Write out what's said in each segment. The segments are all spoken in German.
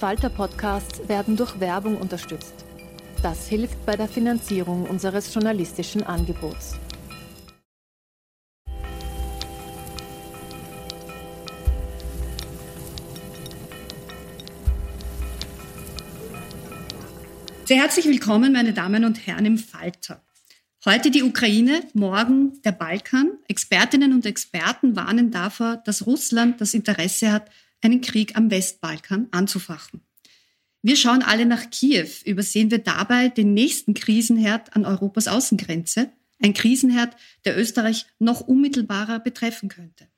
Falter-Podcasts werden durch Werbung unterstützt. Das hilft bei der Finanzierung unseres journalistischen Angebots. Sehr herzlich willkommen, meine Damen und Herren, im Falter. Heute die Ukraine, morgen der Balkan. Expertinnen und Experten warnen davor, dass Russland das Interesse hat, einen Krieg am Westbalkan anzufachen. Wir schauen alle nach Kiew. Übersehen wir dabei den nächsten Krisenherd an Europas Außengrenze? Ein Krisenherd, der Österreich noch unmittelbarer betreffen könnte.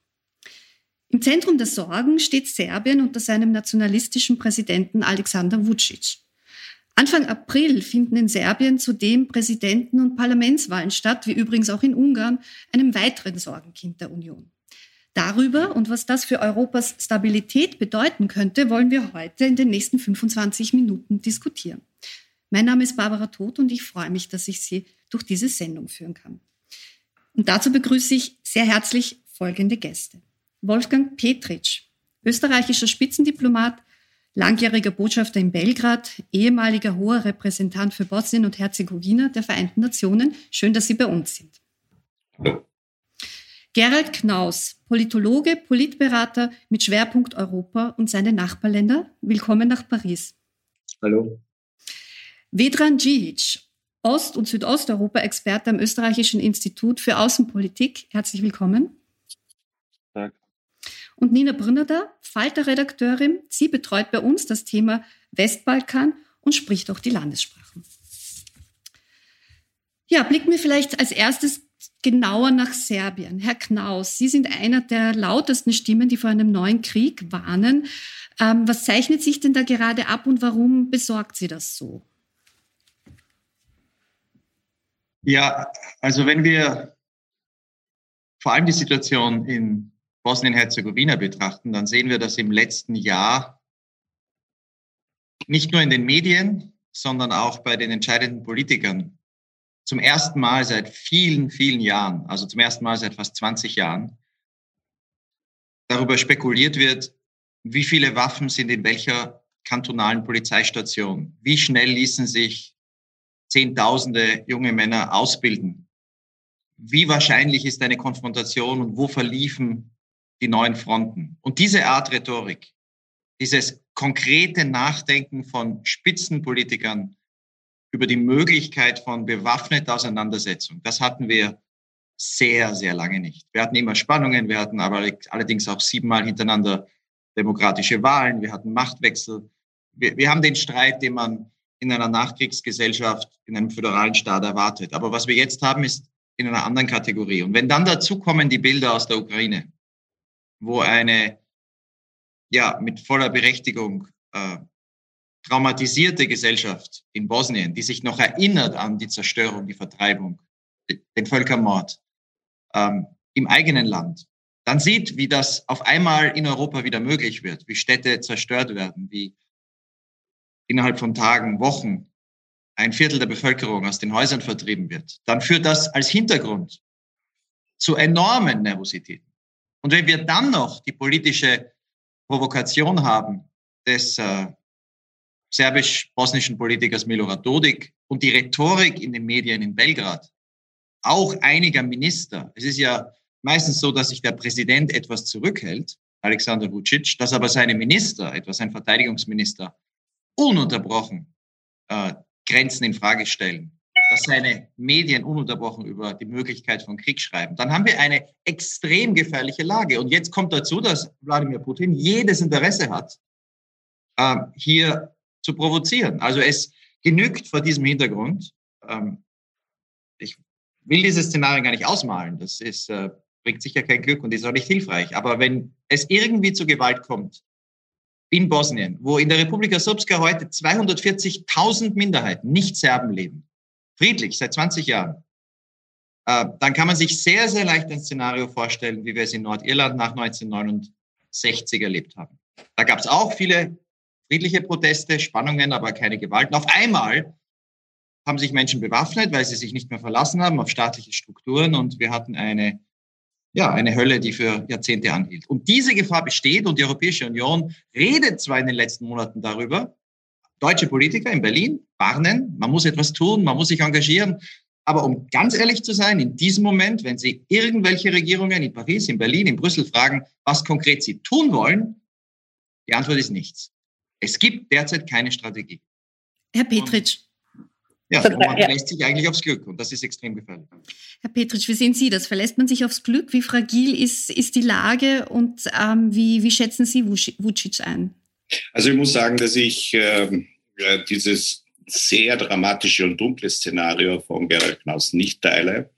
Im Zentrum der Sorgen steht Serbien unter seinem nationalistischen Präsidenten Alexander Vucic. Anfang April finden in Serbien zudem Präsidenten- und Parlamentswahlen statt, wie übrigens auch in Ungarn, einem weiteren Sorgenkind der Union. Darüber und was das für Europas Stabilität bedeuten könnte, wollen wir heute in den nächsten 25 Minuten diskutieren. Mein Name ist Barbara Todt und ich freue mich, dass ich Sie durch diese Sendung führen kann. Und dazu begrüße ich sehr herzlich folgende Gäste. Wolfgang Petritsch, österreichischer Spitzendiplomat, langjähriger Botschafter in Belgrad, ehemaliger hoher Repräsentant für Bosnien und Herzegowina der Vereinten Nationen. Schön, dass Sie bei uns sind. Hallo. Gerald Knaus, Politologe, Politberater mit Schwerpunkt Europa und seine Nachbarländer. Willkommen nach Paris. Hallo. Vedran Djic, Ost- und Südosteuropa-Experte am Österreichischen Institut für Außenpolitik. Herzlich willkommen. Danke. Und Nina Brünnerder, Falter-Redakteurin. Sie betreut bei uns das Thema Westbalkan und spricht auch die Landessprachen. Ja, blicken wir vielleicht als erstes genauer nach Serbien. Herr Knaus, Sie sind einer der lautesten Stimmen, die vor einem neuen Krieg warnen. Ähm, was zeichnet sich denn da gerade ab und warum besorgt Sie das so? Ja, also wenn wir vor allem die Situation in Bosnien-Herzegowina betrachten, dann sehen wir, dass im letzten Jahr nicht nur in den Medien, sondern auch bei den entscheidenden Politikern zum ersten Mal seit vielen, vielen Jahren, also zum ersten Mal seit fast 20 Jahren, darüber spekuliert wird, wie viele Waffen sind in welcher kantonalen Polizeistation, wie schnell ließen sich Zehntausende junge Männer ausbilden, wie wahrscheinlich ist eine Konfrontation und wo verliefen die neuen Fronten. Und diese Art Rhetorik, dieses konkrete Nachdenken von Spitzenpolitikern, über die Möglichkeit von bewaffneter Auseinandersetzung. Das hatten wir sehr, sehr lange nicht. Wir hatten immer Spannungen, wir hatten aber allerdings auch siebenmal hintereinander demokratische Wahlen, wir hatten Machtwechsel. Wir, wir haben den Streit, den man in einer Nachkriegsgesellschaft, in einem föderalen Staat erwartet. Aber was wir jetzt haben, ist in einer anderen Kategorie. Und wenn dann dazu kommen die Bilder aus der Ukraine, wo eine, ja, mit voller Berechtigung äh, traumatisierte Gesellschaft in Bosnien, die sich noch erinnert an die Zerstörung, die Vertreibung, den Völkermord ähm, im eigenen Land, dann sieht, wie das auf einmal in Europa wieder möglich wird, wie Städte zerstört werden, wie innerhalb von Tagen, Wochen ein Viertel der Bevölkerung aus den Häusern vertrieben wird, dann führt das als Hintergrund zu enormen Nervositäten. Und wenn wir dann noch die politische Provokation haben des äh, serbisch-bosnischen Politikers Milorad Dodik und die Rhetorik in den Medien in Belgrad, auch einiger Minister. Es ist ja meistens so, dass sich der Präsident etwas zurückhält, Alexander Vucic, dass aber seine Minister, etwa sein Verteidigungsminister, ununterbrochen äh, Grenzen in Frage stellen, dass seine Medien ununterbrochen über die Möglichkeit von Krieg schreiben, dann haben wir eine extrem gefährliche Lage. Und jetzt kommt dazu, dass Wladimir Putin jedes Interesse hat, äh, hier zu provozieren. Also es genügt vor diesem Hintergrund, ähm, ich will dieses Szenario gar nicht ausmalen, das ist, äh, bringt sicher kein Glück und ist auch nicht hilfreich, aber wenn es irgendwie zu Gewalt kommt, in Bosnien, wo in der Republika Srpska heute 240.000 Minderheiten, nicht Serben leben, friedlich seit 20 Jahren, äh, dann kann man sich sehr, sehr leicht ein Szenario vorstellen, wie wir es in Nordirland nach 1969 erlebt haben. Da gab es auch viele friedliche Proteste, Spannungen, aber keine Gewalt. Und auf einmal haben sich Menschen bewaffnet, weil sie sich nicht mehr verlassen haben auf staatliche Strukturen und wir hatten eine ja, eine Hölle, die für Jahrzehnte anhielt. Und diese Gefahr besteht und die Europäische Union redet zwar in den letzten Monaten darüber, deutsche Politiker in Berlin warnen, man muss etwas tun, man muss sich engagieren. Aber um ganz ehrlich zu sein, in diesem Moment, wenn Sie irgendwelche Regierungen in Paris, in Berlin, in Brüssel fragen, was konkret sie tun wollen, die Antwort ist nichts. Es gibt derzeit keine Strategie. Herr Petritsch, ja, und man verlässt sich eigentlich aufs Glück und das ist extrem gefährlich. Herr Petritsch, wie sehen Sie das? Verlässt man sich aufs Glück? Wie fragil ist, ist die Lage und ähm, wie, wie schätzen Sie Vucic ein? Also ich muss sagen, dass ich ähm, dieses sehr dramatische und dunkle Szenario von Gerald Knaus nicht teile.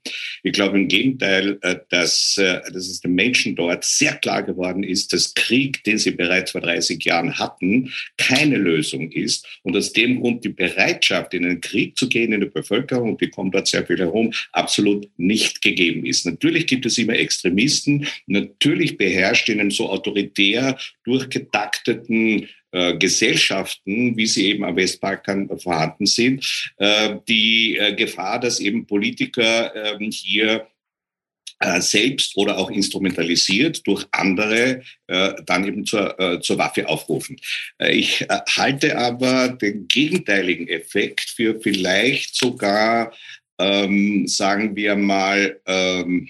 Ich glaube im Gegenteil, äh, dass, äh, dass es den Menschen dort sehr klar geworden ist, dass Krieg, den sie bereits vor 30 Jahren hatten, keine Lösung ist und aus dem Grund die Bereitschaft, in den Krieg zu gehen in der Bevölkerung, die kommt dort sehr viel herum, absolut nicht gegeben ist. Natürlich gibt es immer Extremisten, natürlich beherrscht in einem so autoritär durchgetakteten äh, Gesellschaften, wie sie eben am Westbalkan vorhanden sind, äh, die äh, Gefahr, dass eben Politiker ähm, hier selbst oder auch instrumentalisiert durch andere dann eben zur, zur Waffe aufrufen. ich halte aber den gegenteiligen Effekt für vielleicht sogar, ähm, sagen wir mal, ähm,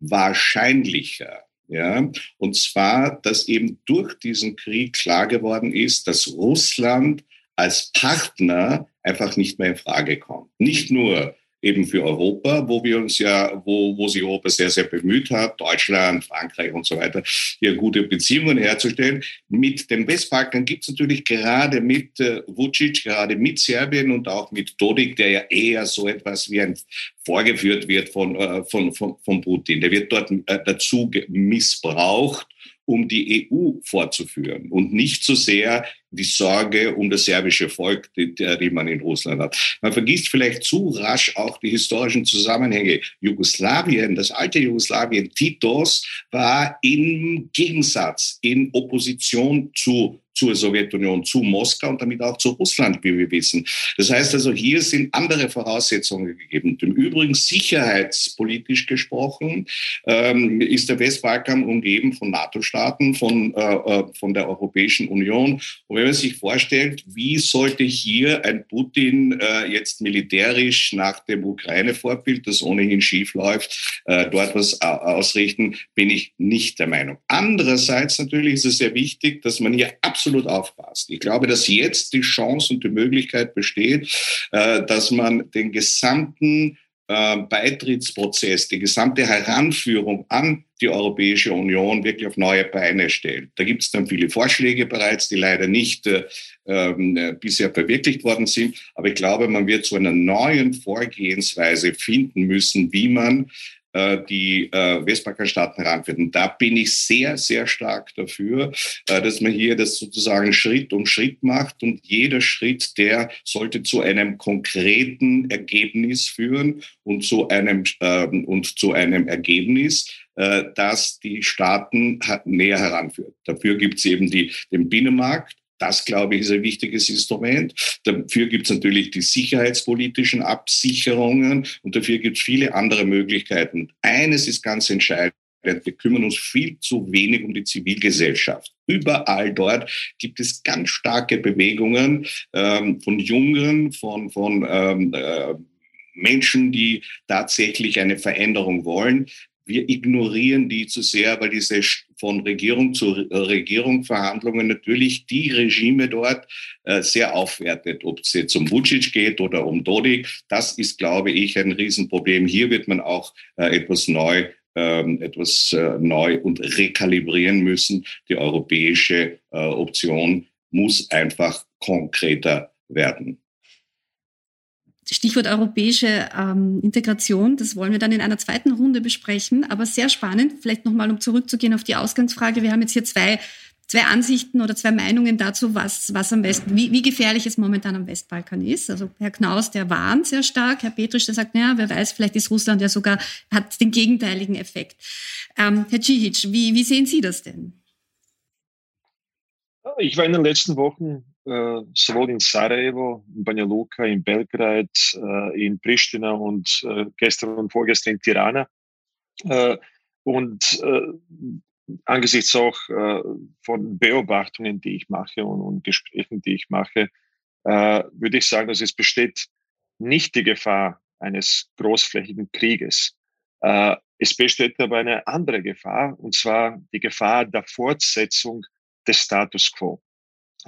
wahrscheinlicher. Ja, und zwar, dass eben durch diesen Krieg klar geworden ist, dass Russland als Partner einfach nicht mehr in Frage kommt. Nicht nur eben für Europa, wo wir uns ja, wo, wo sich Europa sehr, sehr bemüht hat, Deutschland, Frankreich und so weiter, hier gute Beziehungen herzustellen. Mit dem Westbalkan gibt es natürlich gerade mit äh, Vucic, gerade mit Serbien und auch mit Dodik, der ja eher so etwas wie ein vorgeführt wird von, äh, von, von, von Putin. Der wird dort äh, dazu missbraucht, um die EU fortzuführen und nicht so sehr die Sorge um das serbische Volk, die, die man in Russland hat. Man vergisst vielleicht zu rasch auch die historischen Zusammenhänge. Jugoslawien, das alte Jugoslawien Titos, war im Gegensatz, in Opposition zu zur Sowjetunion, zu Moskau und damit auch zu Russland, wie wir wissen. Das heißt also, hier sind andere Voraussetzungen gegeben. Im Übrigen sicherheitspolitisch gesprochen ähm, ist der Westbalkan umgeben von NATO-Staaten, von, äh, äh von der Europäischen Union. Und wenn man sich vorstellt, wie sollte hier ein Putin äh, jetzt militärisch nach dem Ukraine-Vorbild, das ohnehin schief läuft, äh, dort was ausrichten, bin ich nicht der Meinung. Andererseits natürlich ist es sehr wichtig, dass man hier absolut aufpasst. Ich glaube, dass jetzt die Chance und die Möglichkeit besteht, äh, dass man den gesamten äh, Beitrittsprozess, die gesamte Heranführung an die Europäische Union wirklich auf neue Beine stellt. Da gibt es dann viele Vorschläge bereits, die leider nicht äh, äh, bisher verwirklicht worden sind. Aber ich glaube, man wird zu einer neuen Vorgehensweise finden müssen, wie man die äh, Westbalkanstaaten heranführt. Und da bin ich sehr, sehr stark dafür, äh, dass man hier das sozusagen Schritt um Schritt macht und jeder Schritt, der sollte zu einem konkreten Ergebnis führen und zu einem, äh, und zu einem Ergebnis, äh, das die Staaten näher heranführt. Dafür gibt es eben die, den Binnenmarkt, das, glaube ich, ist ein wichtiges Instrument. Dafür gibt es natürlich die sicherheitspolitischen Absicherungen und dafür gibt es viele andere Möglichkeiten. Eines ist ganz entscheidend. Wir kümmern uns viel zu wenig um die Zivilgesellschaft. Überall dort gibt es ganz starke Bewegungen ähm, von Jungen, von, von ähm, äh, Menschen, die tatsächlich eine Veränderung wollen wir ignorieren die zu sehr, weil diese von Regierung zu Regierung Verhandlungen natürlich die Regime dort äh, sehr aufwertet. Ob es jetzt um Vucic geht oder um Dodik, das ist, glaube ich, ein Riesenproblem. Hier wird man auch äh, etwas neu ähm, etwas äh, neu und rekalibrieren müssen. Die europäische äh, Option muss einfach konkreter werden. Stichwort europäische ähm, Integration, das wollen wir dann in einer zweiten Runde besprechen. Aber sehr spannend, vielleicht nochmal, um zurückzugehen auf die Ausgangsfrage. Wir haben jetzt hier zwei, zwei Ansichten oder zwei Meinungen dazu, was, was am Westen, wie, wie gefährlich es momentan am Westbalkan ist. Also Herr Knaus, der warnt sehr stark. Herr Petrisch, der sagt, naja, wer weiß, vielleicht ist Russland ja sogar, hat den gegenteiligen Effekt. Ähm, Herr Cihic, wie, wie sehen Sie das denn? Ich war in den letzten Wochen sowohl in Sarajevo, in Banja Luka, in Belgrad, äh, in Pristina und äh, gestern und vorgestern in Tirana. Äh, und äh, angesichts auch äh, von Beobachtungen, die ich mache und, Gesprächen, die ich mache, äh, würde ich sagen, dass es besteht nicht die Gefahr eines großflächigen Krieges. Äh, es besteht aber eine andere Gefahr, und zwar die Gefahr der Fortsetzung des Status quo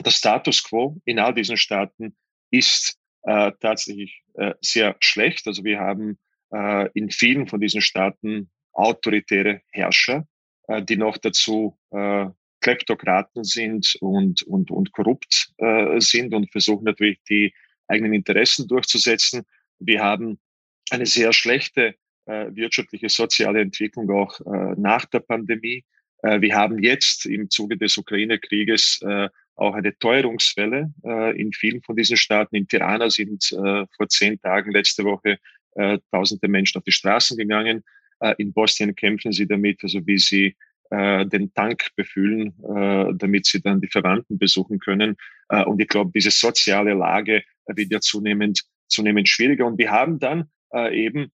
der Status quo in all diesen Staaten ist äh, tatsächlich äh, sehr schlecht. Also wir haben äh, in vielen von diesen Staaten autoritäre Herrscher, äh, die noch dazu äh, Kleptokraten sind und, und, und korrupt äh, sind und versuchen natürlich die eigenen Interessen durchzusetzen. Wir haben eine sehr schlechte äh, wirtschaftliche, soziale Entwicklung auch äh, nach der Pandemie. Äh, wir haben jetzt im Zuge des Ukraine-Krieges äh, auch eine Teuerungswelle äh, in vielen von diesen Staaten. In Tirana sind äh, vor zehn Tagen letzte Woche äh, tausende Menschen auf die Straßen gegangen. Äh, in Bosnien kämpfen sie damit, also wie sie äh, den Tank befüllen, äh, damit sie dann die Verwandten besuchen können. Äh, und ich glaube, diese soziale Lage wird ja zunehmend, zunehmend schwieriger. Und wir haben dann äh, eben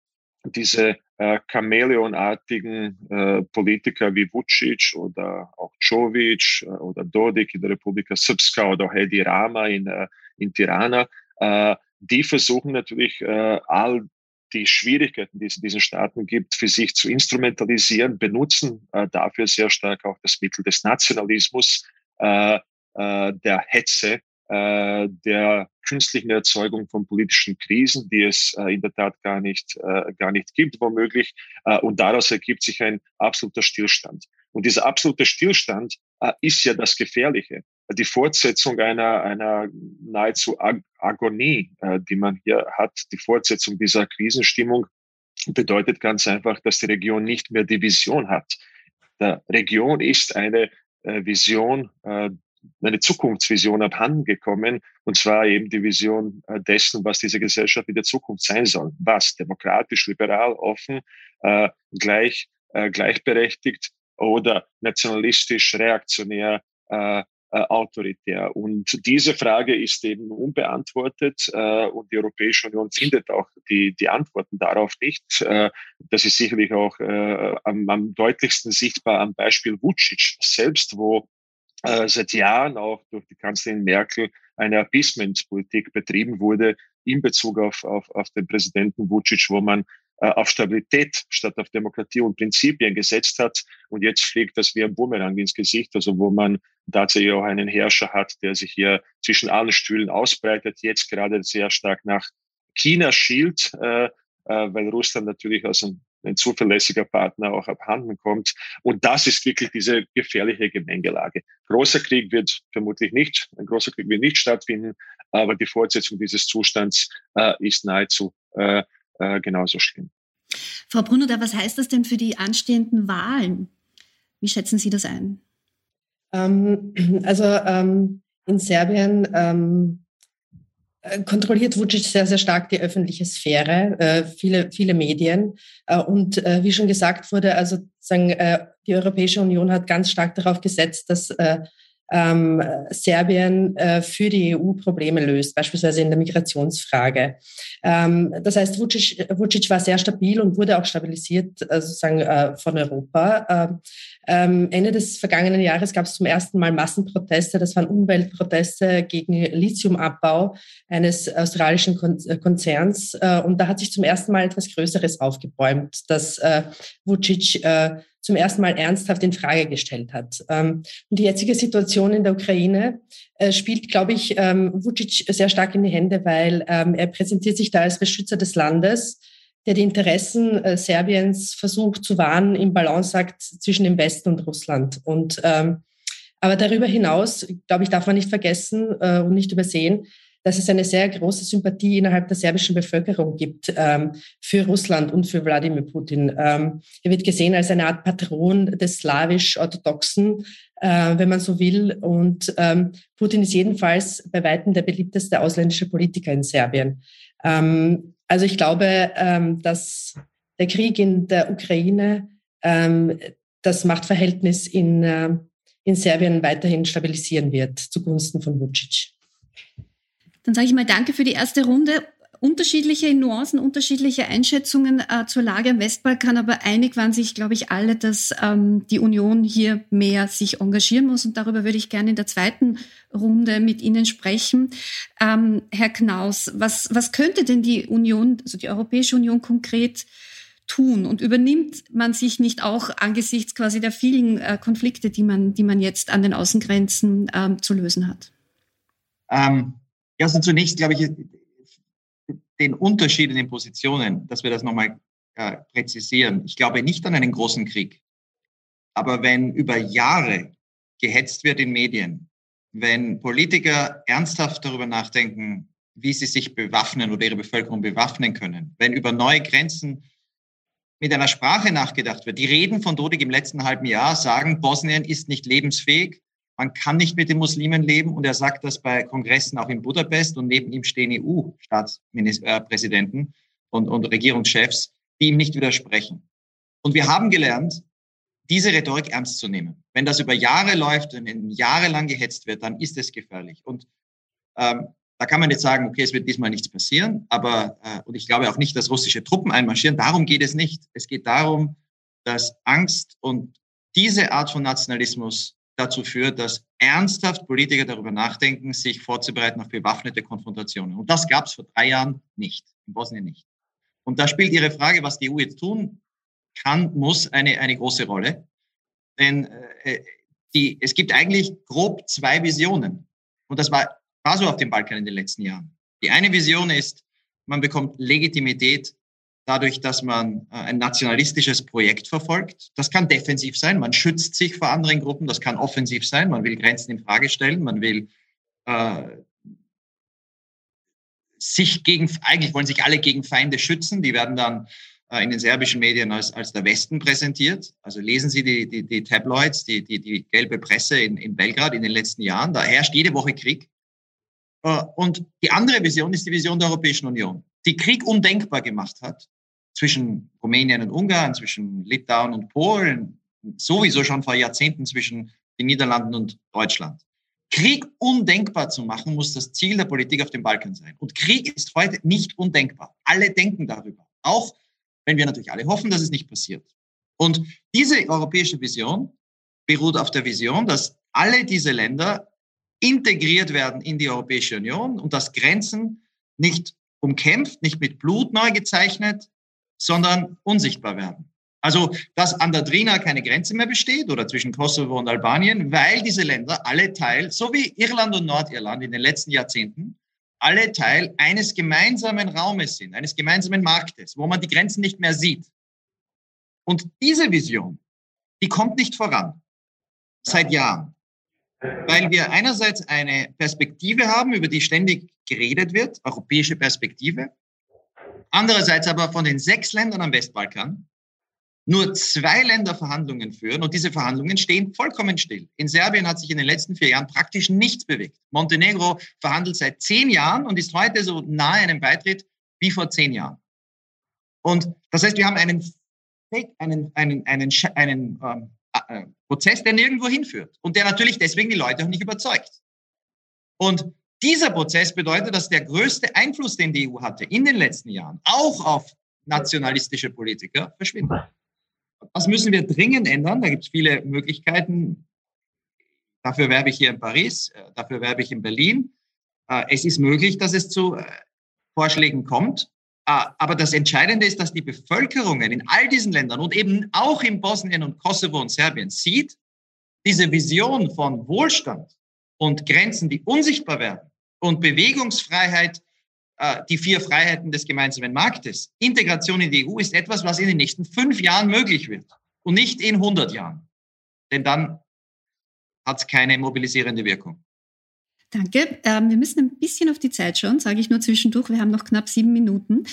diese äh, Chamäleonartigen äh, Politiker wie Vucic oder auch Jovic äh, oder Dodik in der Republika Srpska oder Hedi Rama in, äh, in Tirana, äh, die versuchen natürlich äh, all die Schwierigkeiten, die es in diesen Staaten gibt, für sich zu instrumentalisieren, benutzen äh, dafür sehr stark auch das Mittel des Nationalismus, äh, äh, der Hetze, äh, der künstlichen Erzeugung von politischen Krisen, die es äh, in der Tat gar nicht, äh, gar nicht gibt, womöglich. Äh, und daraus ergibt sich ein absoluter Stillstand. Und dieser absolute Stillstand äh, ist ja das Gefährliche. Die Fortsetzung einer, einer nahezu Ag Agonie, äh, die man hier hat, die Fortsetzung dieser Krisenstimmung bedeutet ganz einfach, dass die Region nicht mehr die Vision hat. Der Region ist eine äh, Vision äh, eine Zukunftsvision abhanden gekommen, und zwar eben die Vision äh, dessen, was diese Gesellschaft in der Zukunft sein soll. Was? Demokratisch, liberal, offen, äh, gleich, äh, gleichberechtigt oder nationalistisch, reaktionär, äh, äh, autoritär. Und diese Frage ist eben unbeantwortet äh, und die Europäische Union findet auch die, die Antworten darauf nicht. Äh, das ist sicherlich auch äh, am, am deutlichsten sichtbar am Beispiel Vucic selbst, wo äh, seit Jahren auch durch die Kanzlerin Merkel eine Appeasement-Politik betrieben wurde in Bezug auf, auf, auf den Präsidenten Vucic, wo man äh, auf Stabilität statt auf Demokratie und Prinzipien gesetzt hat. Und jetzt fliegt das wie ein Bumerang ins Gesicht, also wo man tatsächlich auch einen Herrscher hat, der sich hier zwischen allen Stühlen ausbreitet, jetzt gerade sehr stark nach China schielt, äh, äh, weil Russland natürlich aus einem ein zuverlässiger Partner auch abhanden kommt. Und das ist wirklich diese gefährliche Gemengelage. Großer Krieg wird vermutlich nicht, ein großer Krieg wird nicht stattfinden, aber die Fortsetzung dieses Zustands äh, ist nahezu äh, äh, genauso schlimm. Frau Brunner, was heißt das denn für die anstehenden Wahlen? Wie schätzen Sie das ein? Ähm, also ähm, in Serbien ähm, äh, kontrolliert Vucic sehr, sehr stark die öffentliche Sphäre, äh, viele, viele Medien. Äh, und äh, wie schon gesagt wurde, also sagen, äh, die Europäische Union hat ganz stark darauf gesetzt, dass äh, ähm, Serbien äh, für die EU Probleme löst, beispielsweise in der Migrationsfrage. Ähm, das heißt, Vucic, Vucic war sehr stabil und wurde auch stabilisiert äh, sozusagen äh, von Europa. Ähm, Ende des vergangenen Jahres gab es zum ersten Mal Massenproteste. Das waren Umweltproteste gegen Lithiumabbau eines australischen äh, Konzerns. Äh, und da hat sich zum ersten Mal etwas Größeres aufgebäumt, das äh, Vucic äh, zum ersten Mal ernsthaft in Frage gestellt hat. Ähm, und die jetzige Situation in der Ukraine äh, spielt, glaube ich, ähm, Vucic sehr stark in die Hände, weil ähm, er präsentiert sich da als Beschützer des Landes der die Interessen äh, Serbiens versucht zu wahren im Balanceakt zwischen dem Westen und Russland. Und ähm, aber darüber hinaus, glaube ich, darf man nicht vergessen äh, und nicht übersehen, dass es eine sehr große Sympathie innerhalb der serbischen Bevölkerung gibt ähm, für Russland und für Wladimir Putin. Ähm, er wird gesehen als eine Art Patron des slawisch-orthodoxen, äh, wenn man so will. Und ähm, Putin ist jedenfalls bei weitem der beliebteste ausländische Politiker in Serbien. Ähm, also ich glaube, ähm, dass der Krieg in der Ukraine ähm, das Machtverhältnis in, äh, in Serbien weiterhin stabilisieren wird zugunsten von Vucic. Dann sage ich mal danke für die erste Runde unterschiedliche Nuancen, unterschiedliche Einschätzungen äh, zur Lage am Westbalkan, aber einig waren sich, glaube ich, alle, dass ähm, die Union hier mehr sich engagieren muss. Und darüber würde ich gerne in der zweiten Runde mit Ihnen sprechen. Ähm, Herr Knaus, was, was könnte denn die Union, also die Europäische Union konkret tun? Und übernimmt man sich nicht auch angesichts quasi der vielen äh, Konflikte, die man, die man jetzt an den Außengrenzen ähm, zu lösen hat? Ähm, ja, also zunächst, glaube ich, den Unterschied in den Positionen, dass wir das nochmal äh, präzisieren. Ich glaube nicht an einen großen Krieg. Aber wenn über Jahre gehetzt wird in Medien, wenn Politiker ernsthaft darüber nachdenken, wie sie sich bewaffnen oder ihre Bevölkerung bewaffnen können, wenn über neue Grenzen mit einer Sprache nachgedacht wird. Die Reden von Dodik im letzten halben Jahr sagen, Bosnien ist nicht lebensfähig, man kann nicht mit den Muslimen leben und er sagt das bei Kongressen auch in Budapest und neben ihm stehen EU-Staatspräsidenten und, und Regierungschefs, die ihm nicht widersprechen. Und wir haben gelernt, diese Rhetorik ernst zu nehmen. Wenn das über Jahre läuft und jahrelang gehetzt wird, dann ist es gefährlich. Und ähm, da kann man jetzt sagen, okay, es wird diesmal nichts passieren, aber äh, und ich glaube auch nicht, dass russische Truppen einmarschieren. Darum geht es nicht. Es geht darum, dass Angst und diese Art von Nationalismus dazu führt, dass ernsthaft Politiker darüber nachdenken, sich vorzubereiten auf bewaffnete Konfrontationen. Und das gab es vor drei Jahren nicht, in Bosnien nicht. Und da spielt Ihre Frage, was die EU jetzt tun kann, muss, eine, eine große Rolle. Denn äh, die, es gibt eigentlich grob zwei Visionen. Und das war, war so auf dem Balkan in den letzten Jahren. Die eine Vision ist, man bekommt Legitimität dadurch, dass man äh, ein nationalistisches Projekt verfolgt. Das kann defensiv sein, man schützt sich vor anderen Gruppen, das kann offensiv sein, man will Grenzen in Frage stellen, man will äh, sich gegen, eigentlich wollen sich alle gegen Feinde schützen, die werden dann äh, in den serbischen Medien als, als der Westen präsentiert. Also lesen Sie die, die, die Tabloids, die, die, die gelbe Presse in, in Belgrad in den letzten Jahren, da herrscht jede Woche Krieg. Äh, und die andere Vision ist die Vision der Europäischen Union, die Krieg undenkbar gemacht hat zwischen Rumänien und Ungarn, zwischen Litauen und Polen, sowieso schon vor Jahrzehnten zwischen den Niederlanden und Deutschland. Krieg undenkbar zu machen, muss das Ziel der Politik auf dem Balkan sein. Und Krieg ist heute nicht undenkbar. Alle denken darüber. Auch wenn wir natürlich alle hoffen, dass es nicht passiert. Und diese europäische Vision beruht auf der Vision, dass alle diese Länder integriert werden in die Europäische Union und dass Grenzen nicht umkämpft, nicht mit Blut neu gezeichnet, sondern unsichtbar werden. Also, dass an der Drina keine Grenze mehr besteht oder zwischen Kosovo und Albanien, weil diese Länder alle Teil, so wie Irland und Nordirland in den letzten Jahrzehnten, alle Teil eines gemeinsamen Raumes sind, eines gemeinsamen Marktes, wo man die Grenzen nicht mehr sieht. Und diese Vision, die kommt nicht voran. Seit Jahren. Weil wir einerseits eine Perspektive haben, über die ständig geredet wird, europäische Perspektive, Andererseits aber von den sechs Ländern am Westbalkan nur zwei Länder Verhandlungen führen und diese Verhandlungen stehen vollkommen still. In Serbien hat sich in den letzten vier Jahren praktisch nichts bewegt. Montenegro verhandelt seit zehn Jahren und ist heute so nahe einem Beitritt wie vor zehn Jahren. Und das heißt, wir haben einen, einen, einen, einen, einen ähm, äh, Prozess, der nirgendwo hinführt und der natürlich deswegen die Leute auch nicht überzeugt. Und dieser Prozess bedeutet, dass der größte Einfluss, den die EU hatte in den letzten Jahren, auch auf nationalistische Politiker, verschwindet. Das müssen wir dringend ändern. Da gibt es viele Möglichkeiten. Dafür werbe ich hier in Paris, äh, dafür werbe ich in Berlin. Äh, es ist möglich, dass es zu äh, Vorschlägen kommt. Aber das Entscheidende ist, dass die Bevölkerungen in all diesen Ländern und eben auch in Bosnien und Kosovo und Serbien sieht, diese Vision von Wohlstand und Grenzen, die unsichtbar werden und Bewegungsfreiheit, die vier Freiheiten des gemeinsamen Marktes. Integration in die EU ist etwas, was in den nächsten fünf Jahren möglich wird und nicht in 100 Jahren. Denn dann hat es keine mobilisierende Wirkung. Danke. Ähm, wir müssen ein bisschen auf die Zeit schauen, sage ich nur zwischendurch. Wir haben noch knapp sieben Minuten.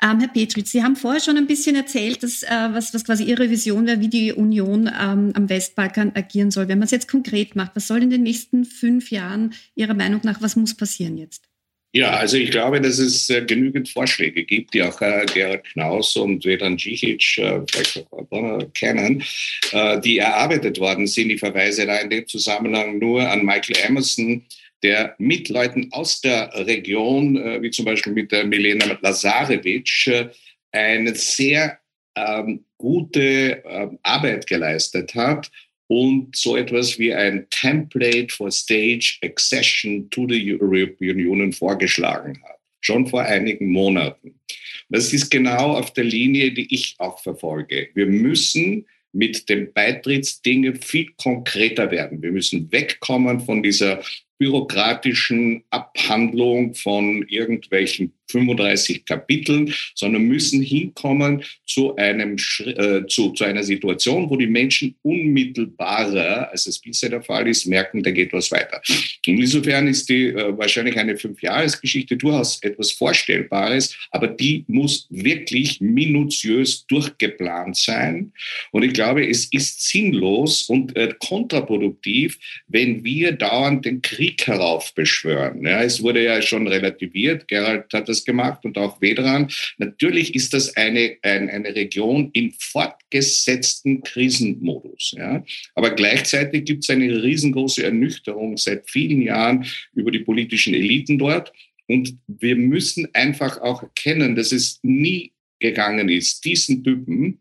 Ähm, Herr Petritz, Sie haben vorher schon ein bisschen erzählt, dass, äh, was, was quasi Ihre Vision wäre, wie die Union ähm, am Westbalkan agieren soll. Wenn man es jetzt konkret macht, was soll in den nächsten fünf Jahren Ihrer Meinung nach, was muss passieren jetzt? Ja, also ich glaube, dass es äh, genügend Vorschläge gibt, die auch äh, Gerhard Knaus und Vedran Djikic äh, vielleicht auch kennen, äh, die erarbeitet worden sind. Ich verweise da in dem Zusammenhang nur an Michael Emerson, der mit Leuten aus der Region, äh, wie zum Beispiel mit der Milena Lazarevic, äh, eine sehr ähm, gute ähm, Arbeit geleistet hat und so etwas wie ein Template for Stage Accession to the European Union vorgeschlagen hat, schon vor einigen Monaten. Das ist genau auf der Linie, die ich auch verfolge. Wir müssen mit dem Beitrittsdinge viel konkreter werden. Wir müssen wegkommen von dieser bürokratischen Abhandlung von irgendwelchen 35 Kapiteln, sondern müssen hinkommen zu, einem, äh, zu, zu einer Situation, wo die Menschen unmittelbarer, als es bisher der Fall ist, merken, da geht was weiter. Und insofern ist die äh, wahrscheinlich eine Fünfjahresgeschichte durchaus etwas Vorstellbares, aber die muss wirklich minutiös durchgeplant sein. Und ich glaube, es ist sinnlos und äh, kontraproduktiv, wenn wir dauernd den Krieg heraufbeschwören. Ja, es wurde ja schon relativiert, Gerald hat das gemacht und auch Vedran. Natürlich ist das eine, ein, eine Region im fortgesetzten Krisenmodus. Ja. Aber gleichzeitig gibt es eine riesengroße Ernüchterung seit vielen Jahren über die politischen Eliten dort. Und wir müssen einfach auch erkennen, dass es nie gegangen ist, diesen Typen,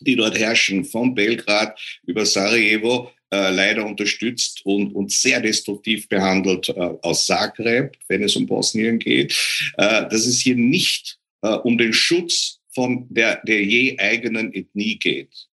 die dort herrschen, von Belgrad über Sarajevo, äh, leider unterstützt und, und sehr destruktiv behandelt äh, aus Zagreb, wenn es um Bosnien geht, äh, dass es hier nicht äh, um den Schutz von der, der je eigenen Ethnie geht.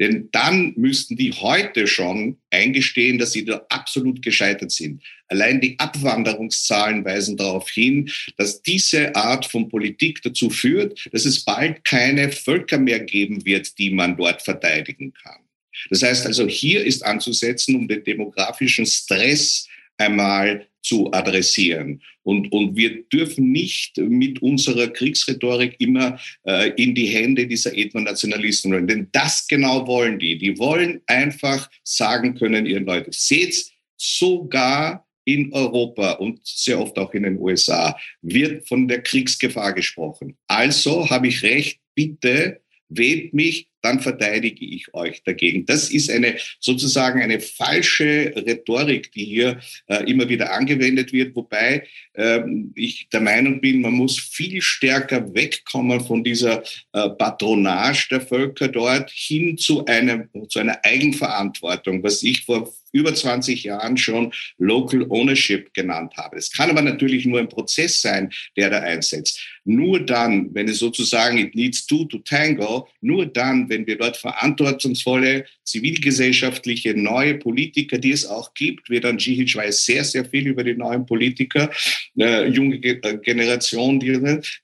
Denn dann müssten die heute schon eingestehen, dass sie da absolut gescheitert sind. Allein die Abwanderungszahlen weisen darauf hin, dass diese Art von Politik dazu führt, dass es bald keine Völker mehr geben wird, die man dort verteidigen kann. Das heißt also, hier ist anzusetzen, um den demografischen Stress einmal zu adressieren. Und, und wir dürfen nicht mit unserer Kriegsrhetorik immer äh, in die Hände dieser Ethnonationalisten rennen. Denn das genau wollen die. Die wollen einfach sagen können, ihr Leute, seht, sogar in Europa und sehr oft auch in den USA wird von der Kriegsgefahr gesprochen. Also habe ich recht, bitte wählt mich, dann verteidige ich euch dagegen. Das ist eine sozusagen eine falsche Rhetorik, die hier äh, immer wieder angewendet wird, wobei ähm, ich der Meinung bin, man muss viel stärker wegkommen von dieser äh, Patronage der Völker dort hin zu, einem, zu einer Eigenverantwortung, was ich vor über 20 Jahren schon Local Ownership genannt habe. Es kann aber natürlich nur ein Prozess sein, der da einsetzt. Nur dann, wenn es sozusagen it needs two to tango, nur dann, wenn wir dort verantwortungsvolle zivilgesellschaftliche neue Politiker, die es auch gibt, wir dann Jihic weiß sehr, sehr viel über die neuen Politiker, äh, junge äh, Generation, die,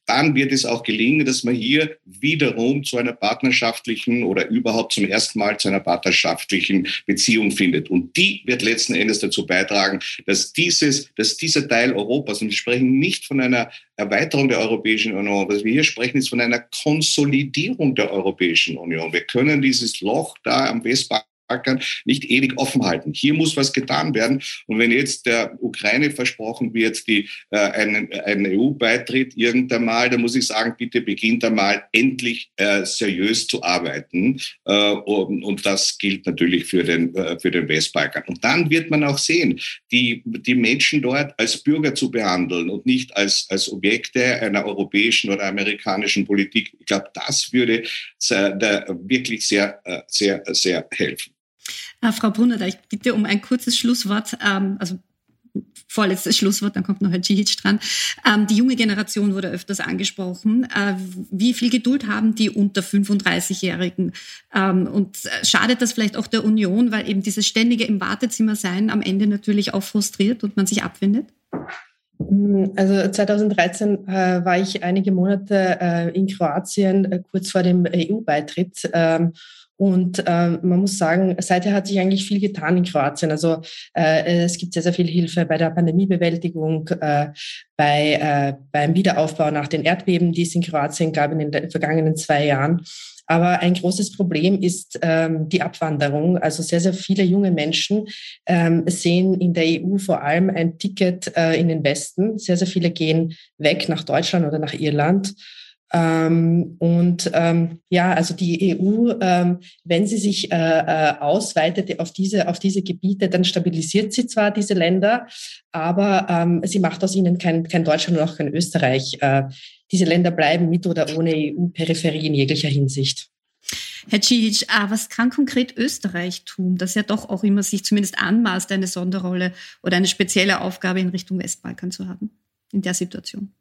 dann wird es auch gelingen, dass man hier wiederum zu einer partnerschaftlichen oder überhaupt zum ersten Mal zu einer partnerschaftlichen Beziehung findet. Und die wird letzten Endes dazu beitragen, dass dieses, dass dieser Teil Europas, und wir sprechen nicht von einer Erweiterung der Europäischen Union, was wir hier sprechen, ist von einer Konsolidierung der Europäischen Union. Wir können dieses Loch da am Westbalkan Westbalkan nicht ewig offen halten. Hier muss was getan werden. Und wenn jetzt der Ukraine versprochen wird, die, äh, einen, einen EU-Beitritt irgendwann mal, dann muss ich sagen, bitte beginnt einmal endlich äh, seriös zu arbeiten. Äh, und, und, das gilt natürlich für den, äh, für den Westbalkan. Und dann wird man auch sehen, die, die Menschen dort als Bürger zu behandeln und nicht als, als Objekte einer europäischen oder amerikanischen Politik. Ich glaube, das würde sehr, wirklich sehr, äh, sehr, sehr helfen. Äh, Frau Brunner, ich bitte um ein kurzes Schlusswort. Ähm, also vorletztes Schlusswort, dann kommt noch Herr Cihic dran. Ähm, die junge Generation wurde öfters angesprochen. Äh, wie viel Geduld haben die unter 35-Jährigen? Ähm, und schadet das vielleicht auch der Union, weil eben dieses ständige im Wartezimmer sein am Ende natürlich auch frustriert und man sich abwendet? Also 2013 äh, war ich einige Monate äh, in Kroatien äh, kurz vor dem EU-Beitritt. Und äh, man muss sagen, seither hat sich eigentlich viel getan in Kroatien. Also äh, es gibt sehr, sehr viel Hilfe bei der Pandemiebewältigung, äh, bei, äh, beim Wiederaufbau nach den Erdbeben, die es in Kroatien gab in den vergangenen zwei Jahren. Aber ein großes Problem ist ähm, die Abwanderung. Also sehr, sehr viele junge Menschen ähm, sehen in der EU vor allem ein Ticket äh, in den Westen. Sehr, sehr viele gehen weg nach Deutschland oder nach Irland. Ähm, und ähm, ja, also die EU, ähm, wenn sie sich äh, äh, ausweitet auf diese, auf diese Gebiete, dann stabilisiert sie zwar diese Länder, aber ähm, sie macht aus ihnen kein, kein Deutschland und auch kein Österreich. Äh, diese Länder bleiben mit oder ohne EU-Peripherie in jeglicher Hinsicht. Herr Cihic, ah, was kann konkret Österreich tun, das ja doch auch immer sich zumindest anmaßt, eine Sonderrolle oder eine spezielle Aufgabe in Richtung Westbalkan zu haben in der Situation?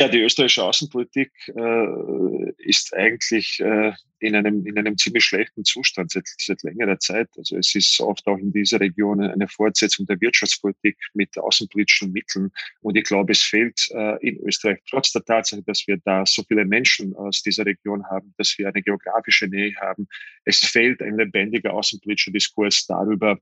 Ja, die österreichische Außenpolitik äh, ist eigentlich äh, in, einem, in einem ziemlich schlechten Zustand seit, seit längerer Zeit. Also es ist oft auch in dieser Region eine Fortsetzung der Wirtschaftspolitik mit außenpolitischen Mitteln. Und ich glaube, es fehlt äh, in Österreich, trotz der Tatsache, dass wir da so viele Menschen aus dieser Region haben, dass wir eine geografische Nähe haben, es fehlt ein lebendiger außenpolitischer Diskurs darüber,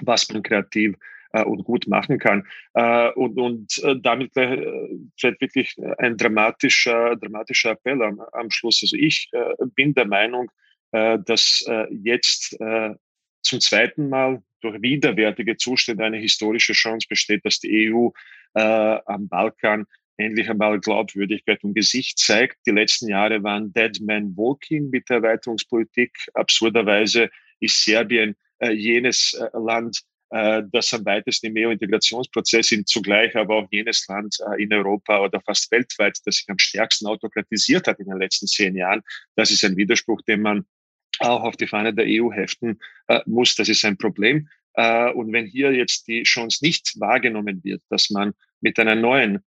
was man kreativ äh, und gut machen kann. Äh, und und äh, damit äh, vielleicht wirklich ein dramatischer, dramatischer Appell am, am Schluss. Also ich äh, bin der Meinung, äh, dass äh, jetzt äh, zum zweiten Mal durch widerwärtige Zustände eine historische Chance besteht, dass die EU äh, am Balkan endlich einmal Glaubwürdigkeit und Gesicht zeigt. Die letzten Jahre waren Dead Man Walking mit der Erweiterungspolitik. Absurderweise ist Serbien äh, jenes äh, Land, äh, das am weitesten im EU-Integrationsprozess ist, zugleich aber auch jenes Land äh, in Europa oder fast weltweit, das sich am stärksten autokratisiert hat in den letzten zehn Jahren. Das ist ein Widerspruch, den man auch auf die Fahne der EU heften äh, muss. Das ist ein Problem. und wenn hier jetzt die Chance nicht wahrgenommen wird, dass man mit einer neuen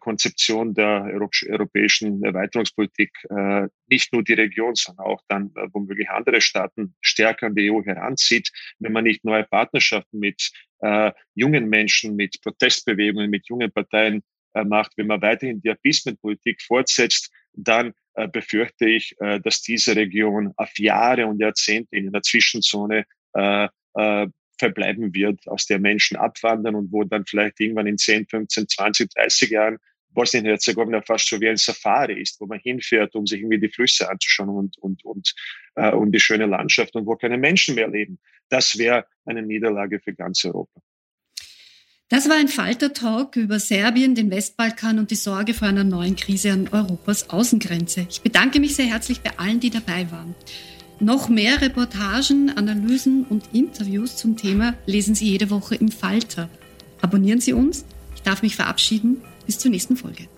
Konzeption der europäischen Erweiterungspolitik äh, nicht nur die Region, sondern auch dann äh, womöglich andere Staaten stärker an die EU heranzieht, wenn man nicht neue Partnerschaften mit äh, jungen Menschen, mit Protestbewegungen, mit jungen Parteien äh, macht, wenn man weiterhin die Appeasement-Politik fortsetzt, dann äh, befürchte ich, äh, dass diese Region auf Jahre und Jahrzehnte in einer Zwischenzone äh, äh, verbleiben wird, aus der Menschen abwandern und wo dann vielleicht irgendwann in 10, 15, 20, 30 Jahren Bosnien-Herzegowina fast so wie ein Safari ist, wo man hinfährt, um sich irgendwie die Flüsse anzuschauen und, und, und, äh, und die schöne Landschaft und wo keine Menschen mehr leben. Das wäre eine Niederlage für ganz Europa. Das war ein Falter-Talk über Serbien, den Westbalkan und die Sorge vor einer neuen Krise an Europas Außengrenze. Ich bedanke mich sehr herzlich bei allen, die dabei waren. Noch mehr Reportagen, Analysen und Interviews zum Thema lesen Sie jede Woche im Falter. Abonnieren Sie uns. Ich darf mich verabschieden. Bis zur nächsten Folge.